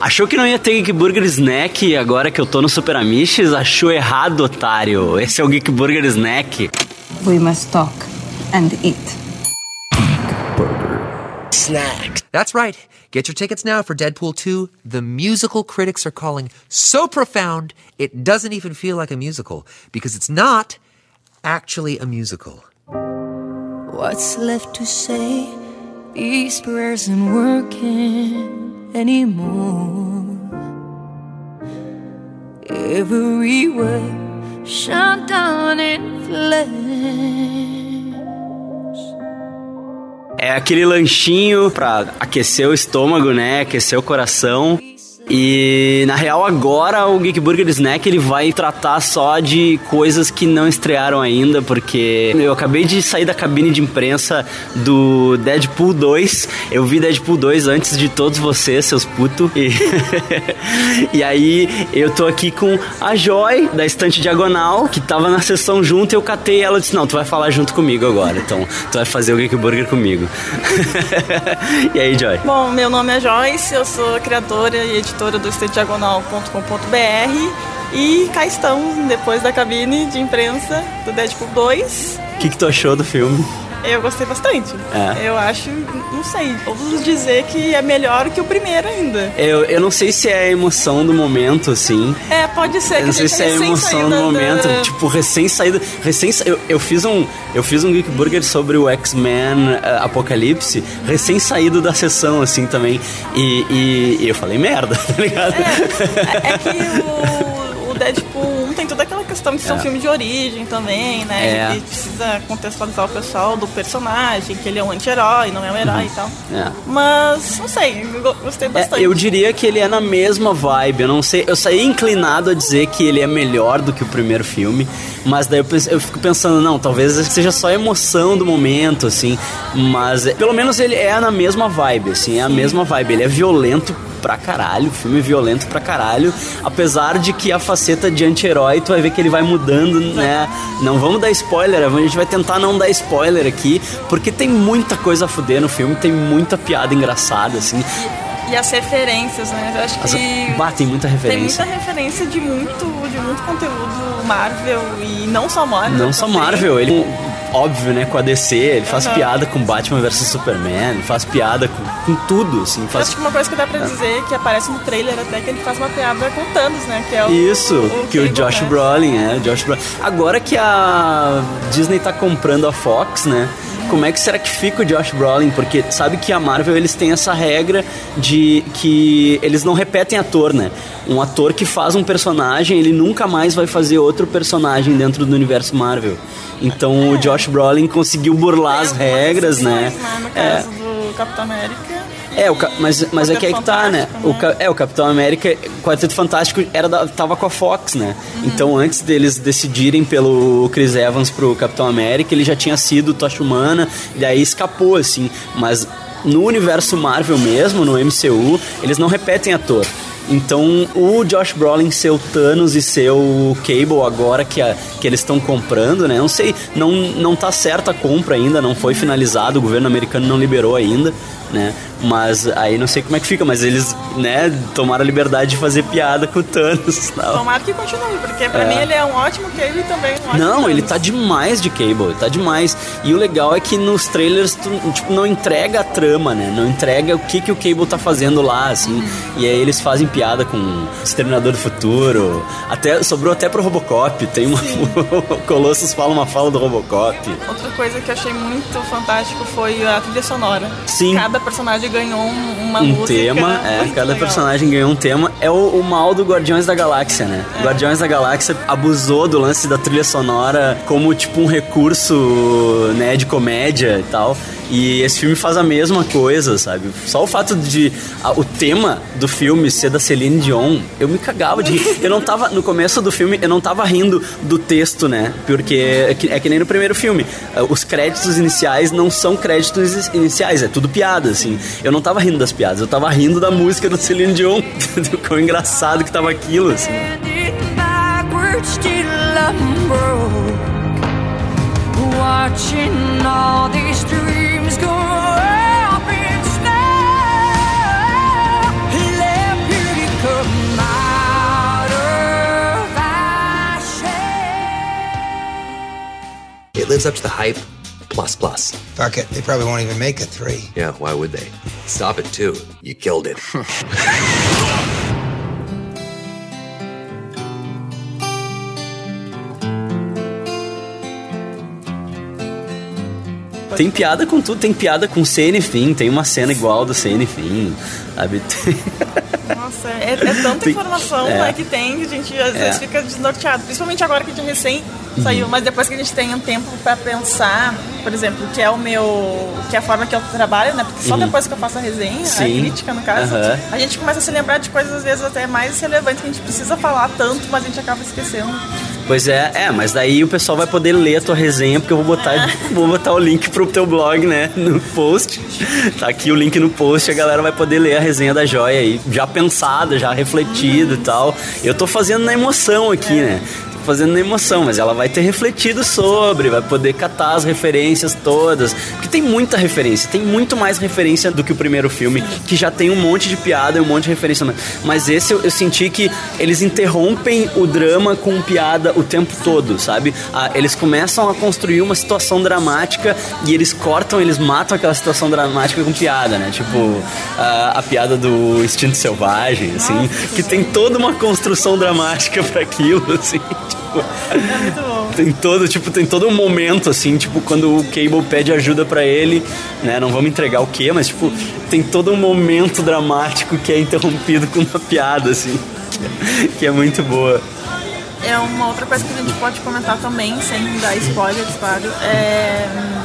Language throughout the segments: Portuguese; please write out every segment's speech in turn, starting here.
Achou que não ia ter Geek Burger Snack agora que eu tô no Super Amishes? Achou errado, otário. Esse é o Geek Burger Snack. We must talk and eat. Snack. That's right. Get your tickets now for Deadpool 2. The musical critics are calling so profound it doesn't even feel like a musical because it's not actually a musical. What's left to say? These prayers aren't working anymore. Every word shut down in flames. É aquele lanchinho pra aquecer o estômago, né? Aquecer o coração. E na real agora o Geek Burger Snack ele vai tratar só de coisas que não estrearam ainda, porque eu acabei de sair da cabine de imprensa do Deadpool 2. Eu vi Deadpool 2 antes de todos vocês, seus putos. E, e aí eu tô aqui com a Joy da estante diagonal, que tava na sessão junto, eu catei ela e disse: "Não, tu vai falar junto comigo agora. Então, tu vai fazer o Geek Burger comigo". e aí, Joy? Bom, meu nome é Joyce, eu sou criadora e editora do estediagonal.com.br e cá estamos, depois da cabine de imprensa do Deadpool 2. O que, que tu achou do filme? Eu gostei bastante. É. Eu acho, não sei, ouso dizer que é melhor que o primeiro ainda. Eu, eu não sei se é a emoção do momento, assim. É, pode ser. Eu não sei se é a emoção do momento. Da... Tipo, recém saído. Recém eu, eu fiz um. Eu fiz um Geek Burger sobre o X-Men uh, Apocalipse, recém saído da sessão, assim, também. E, e, e eu falei merda, tá ligado? É, é que o, o Deadpool 1 tem toda aquela questão de ser é. um filme de origem também, né? É. E precisa contextualizar o pessoal do personagem, que ele é um anti-herói, não é um herói uhum. e tal. É. Mas, não sei, gostei bastante. É, eu diria que ele é na mesma vibe. Eu não sei, eu saí inclinado a dizer que ele é melhor do que o primeiro filme, mas daí eu, eu fico pensando, não, talvez seja só a emoção do momento, assim. Mas pelo menos ele é na mesma vibe, assim, é a Sim. mesma vibe. Ele é violento pra caralho, filme violento pra caralho, apesar de que a faceta de anti-herói, tu vai ver que ele vai mudando, né? Não vamos dar spoiler, a gente vai tentar não dar spoiler aqui, porque tem muita coisa a fuder no filme, tem muita piada engraçada, assim. E as referências, né? Eu acho que. batem muita referência. Tem muita referência de muito, de muito conteúdo Marvel e não só Marvel. Não só Marvel, ele óbvio, né, com a DC, ele faz uhum. piada com Batman vs Superman, ele faz piada com, com tudo, assim. Faz... Acho que uma coisa que dá pra dizer, que aparece no trailer até, que ele faz uma piada com Thanos, né, que é o... Isso, o, que o Josh Brolin, é, o Josh Brolin. Agora que a Disney tá comprando a Fox, né, como é que será que fica o Josh Brolin? Porque sabe que a Marvel eles têm essa regra de que eles não repetem ator, né? Um ator que faz um personagem, ele nunca mais vai fazer outro personagem dentro do universo Marvel. Então é. o Josh Brolin conseguiu burlar as regras, né? né? No caso é. do Capitão América. É, o, mas, mas é que aí que tá, né? O, né? é, o Capitão América, Quarteto Fantástico, era da, tava com a Fox, né? Uhum. Então, antes deles decidirem pelo Chris Evans pro Capitão América, ele já tinha sido Tocha Humana, e aí escapou, assim. Mas no universo Marvel mesmo, no MCU, eles não repetem ator. Então, o Josh Brolin ser o Thanos e ser o Cable agora que, a, que eles estão comprando, né? Não sei, não, não tá certa a compra ainda, não foi finalizado, o governo americano não liberou ainda, né? Mas aí não sei como é que fica, mas eles, né, tomaram a liberdade de fazer piada com o Thanos. Não. Tomara que continue, porque pra é. mim ele é um ótimo Cable também um Não, Thanos. ele tá demais de Cable, tá demais. E o legal é que nos trailers tu, tipo, não entrega a trama, né? Não entrega o que, que o Cable tá fazendo lá, assim. Uhum. E aí eles fazem piada com o Exterminador do Futuro. Até, sobrou até pro Robocop. Tem uma. o Colossus fala uma fala do Robocop. Outra coisa que eu achei muito fantástico foi a trilha sonora. Sim. Cada personagem ganhou uma um música. tema, é, cada legal. personagem ganhou um tema. É o, o, mal do Guardiões da Galáxia, né? É. Guardiões da Galáxia abusou do lance da trilha sonora como tipo um recurso, né, de comédia e tal. E esse filme faz a mesma coisa, sabe? Só o fato de a, o tema do filme ser da Celine Dion, eu me cagava de rir. Eu não tava no começo do filme, eu não tava rindo do texto, né? Porque é que, é que nem no primeiro filme. Os créditos iniciais não são créditos iniciais, é tudo piada, assim. Eu não tava rindo das piadas, eu tava rindo da música da Celine Dion. Quão engraçado que tava aquilo, assim. Watching all these dreams lives up to the hype, plus plus. Fuck it. They probably won't even make a three. Yeah, why would they? Stop it too. You killed it. Tem piada com tudo, tem piada com e fim, tem uma cena igual do e fim, sabe? Nossa, é, é tanta Tem- informação é. né, que tem que a gente às vezes É. fica desnorteado. Principalmente agora que a gente recém saiu, mas depois que a gente tem um tempo pra pensar, por exemplo, que é o meu. que é a forma que eu trabalho, né? Porque só depois que eu faço a resenha, a Uhum. Sim. crítica no caso, Aham. a gente começa a se lembrar de coisas às vezes até mais relevantes que a gente precisa falar tanto, mas a gente acaba esquecendo. Pois é, é, mas daí o pessoal vai poder ler a tua resenha, porque eu vou botar, vou botar o link pro teu blog, né, no post. Tá aqui o link no post, a galera vai poder ler a resenha da joia aí, já pensada, já refletida e tal. Eu tô fazendo na emoção aqui, né? Fazendo na emoção, mas ela vai ter refletido sobre, vai poder catar as referências todas. Porque tem muita referência, tem muito mais referência do que o primeiro filme, que já tem um monte de piada e um monte de referência. Mas esse eu, eu senti que eles interrompem o drama com piada o tempo todo, sabe? Ah, eles começam a construir uma situação dramática e eles cortam, eles matam aquela situação dramática com piada, né? Tipo, a, a piada do instinto selvagem, assim, que tem toda uma construção dramática para aquilo, assim. Tipo, É muito bom. tem todo, tipo, tem todo um momento, assim, tipo, quando o Cable pede ajuda pra ele, né? Não vamos entregar o quê, mas, tipo, tem todo um momento dramático que é interrompido com uma piada, assim, que é muito boa. É uma outra coisa que a gente pode comentar também, sem dar spoilers, claro. É. hum,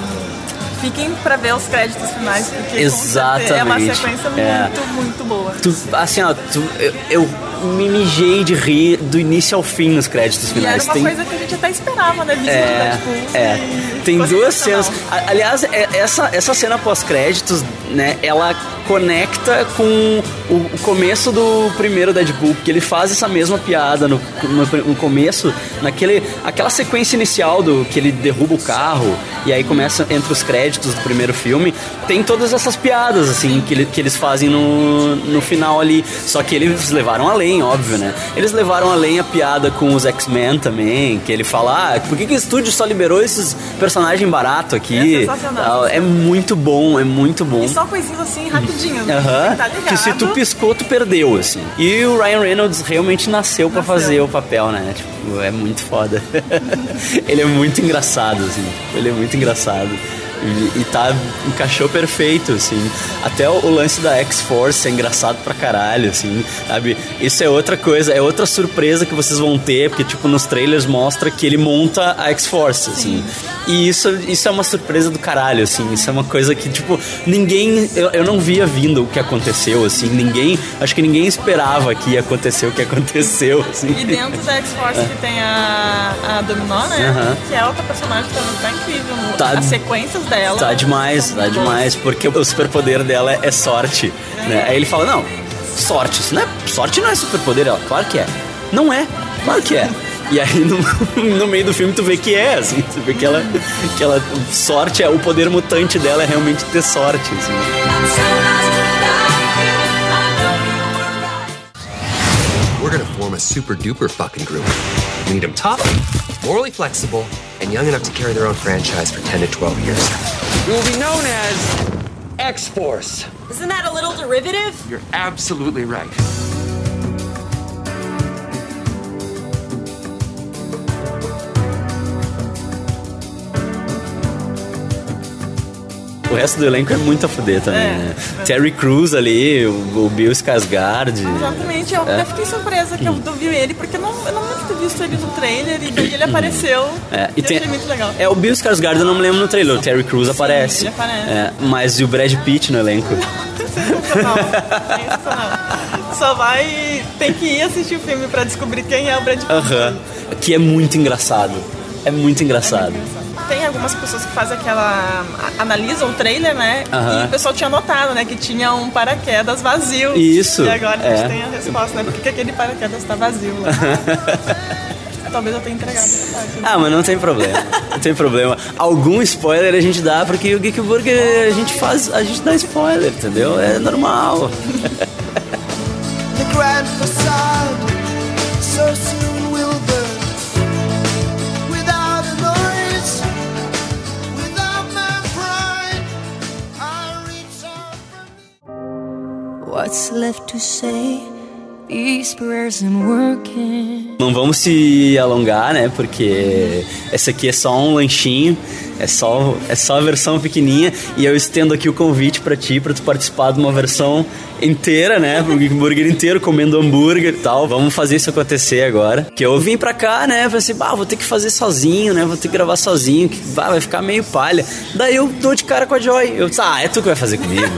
Fiquem pra ver os créditos finais, porque certeza é uma Exatamente. sequência É. muito, muito boa. Tu, assim, ó, tu, eu, eu me mijei de rir do início ao fim nos créditos E era finais. uma Tem- coisa que a gente até esperava, né? Visto É, de Deadpool. é. Tem duas cenas. Aliás, é- essa, essa cena pós-créditos, né, ela conecta com o, começo do primeiro Deadpool, porque ele faz essa mesma piada no, no, no começo, naquele, aquela sequência inicial do que ele derruba o carro e aí começa entre os créditos do primeiro filme, tem todas essas piadas, assim, que, ele- que eles fazem no, no final ali. Só que eles levaram além, óbvio, né? Eles levaram além a piada com os X-Men também, que ele fala, ah, por que, que o estúdio só liberou esses personagens barato aqui? É. É muito bom, é muito bom. Só coisinhas assim, rapidinho. Aham. Tá que se tu piscou, tu perdeu, assim. E o Ryan Reynolds realmente nasceu pra Nasceu. fazer o papel, né? Tipo, é muito foda. ele é muito engraçado, assim. Ele é muito engraçado. E, e tá, encaixou perfeito, assim. Até o, o lance da X-Force é engraçado pra caralho, assim, sabe? Isso é outra coisa, é outra surpresa que vocês vão ter, porque, tipo, nos trailers mostra que ele monta a X-Force, assim. E isso, isso é uma surpresa do caralho, assim. Isso é uma coisa que, tipo, ninguém. Eu, eu não via vindo o que aconteceu, assim. Ninguém. Acho que ninguém esperava que ia acontecer o que aconteceu, assim. E dentro da X-Force que tem a, a Dominó, né? Que é outra personagem que também tá incrível. Tá- As sequências dela. Tá demais, tá demais, porque o superpoder dela é sorte, né? Aí ele fala, não, sorte, isso não é, sorte não é superpoder, ela, claro que é. Não é, claro que é. E aí no, no meio do filme tu vê que é, assim, tu vê que ela, que ela, sorte é, o poder mutante dela é realmente ter sorte, assim. We're gonna form a super duper fucking group. We need them tough, morally flexible, and young enough to carry their own franchise for 10 to 12 years. We will be known as X Force. Isn't that a little derivative? You're absolutely right. O resto do elenco é muito a fuder também, É. né? Terry Crews ali, o, o Bill Skarsgård. Exatamente, eu até fiquei surpresa que eu não vi ele, porque eu não, eu não ter visto ele no trailer e daí ele apareceu. É, e achei muito legal. É, o Bill Skarsgård eu não me lembro no trailer, o Terry Crews aparece. ele aparece. É, mas e o Brad Pitt no elenco? Sensacional. Sensacional. Só vai. Tem que ir assistir o filme pra descobrir quem é o Brad Pitt. Aham. Que é muito engraçado. É muito engraçado. Tem algumas pessoas que fazem aquela. a- analisam o trailer, né? Aham. E o pessoal tinha notado, né? Que tinha um paraquedas vazio. Isso, E agora a é. gente tem a resposta, né? Por que que aquele paraquedas tá vazio lá? Talvez eu tenha entregado essa parte. Ah, mas não tem problema. Não tem problema. Algum spoiler a gente dá, porque o Geek Burger a gente faz. A gente dá spoiler, entendeu? É normal. Não vamos se alongar, né? Porque esse aqui é só um lanchinho, é só, é só a versão pequenininha e eu estendo aqui o convite para ti, para tu participar de uma versão inteira, né? Um hambúrguer inteiro, comendo hambúrguer e tal. Vamos fazer isso acontecer agora. Que eu vim pra cá, né? Falei assim, bah, vou ter que fazer sozinho, né? Vou ter que gravar sozinho, que bah, vai ficar meio palha. Daí eu dou de cara com a Joy. Eu disse, ah, é tu que vai fazer comigo.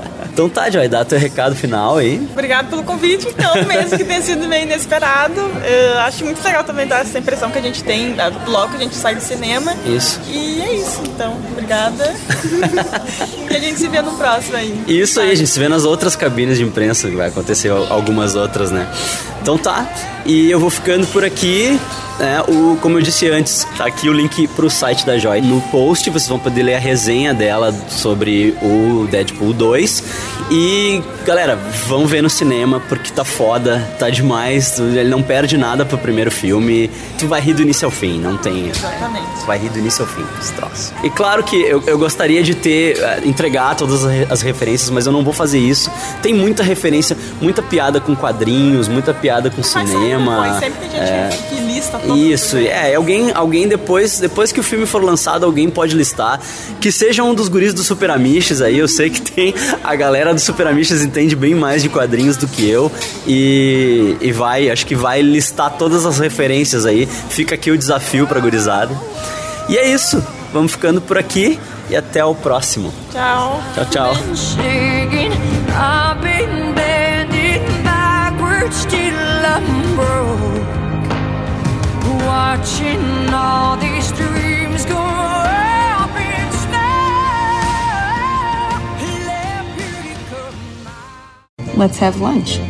Então tá, Joy, dá teu recado final aí. Obrigado pelo convite, então, mesmo que tenha sido meio inesperado. Eu acho muito legal também dar essa impressão que a gente tem logo que a gente sai do cinema. Isso. E é isso, então. Obrigada. e a gente se vê no próximo aí. Isso aí, a gente se vê nas outras cabines de imprensa, que vai acontecer algumas outras, né? Então tá, e eu vou ficando por aqui. É, o, como eu disse antes, tá aqui o link pro site da Joy. No post vocês vão poder ler a resenha dela sobre o Deadpool 2. E galera, vão ver no cinema porque tá foda, tá demais. Ele não perde nada pro primeiro filme. Tu vai rir do início ao fim, não tem. Exatamente. Tu vai rir do início ao fim, esse troço. E claro que eu, eu gostaria de ter, uh, entregar todas as referências, mas eu não vou fazer isso. Tem muita referência, muita piada com quadrinhos, muita piada com cinema. Sempre, sempre tem gente é, que lista isso, é, alguém, alguém depois, depois que o filme for lançado, alguém pode listar. Que seja um dos guris do Super Amishes aí, eu sei que tem. A galera do Super Amishes entende bem mais de quadrinhos do que eu. E, e vai, acho que vai listar todas as referências aí. Fica aqui o desafio pra gurizada. E é isso, vamos ficando por aqui e até o próximo. Tchau. Tchau, tchau. Watching all these dreams go up in smoke. Let's have lunch.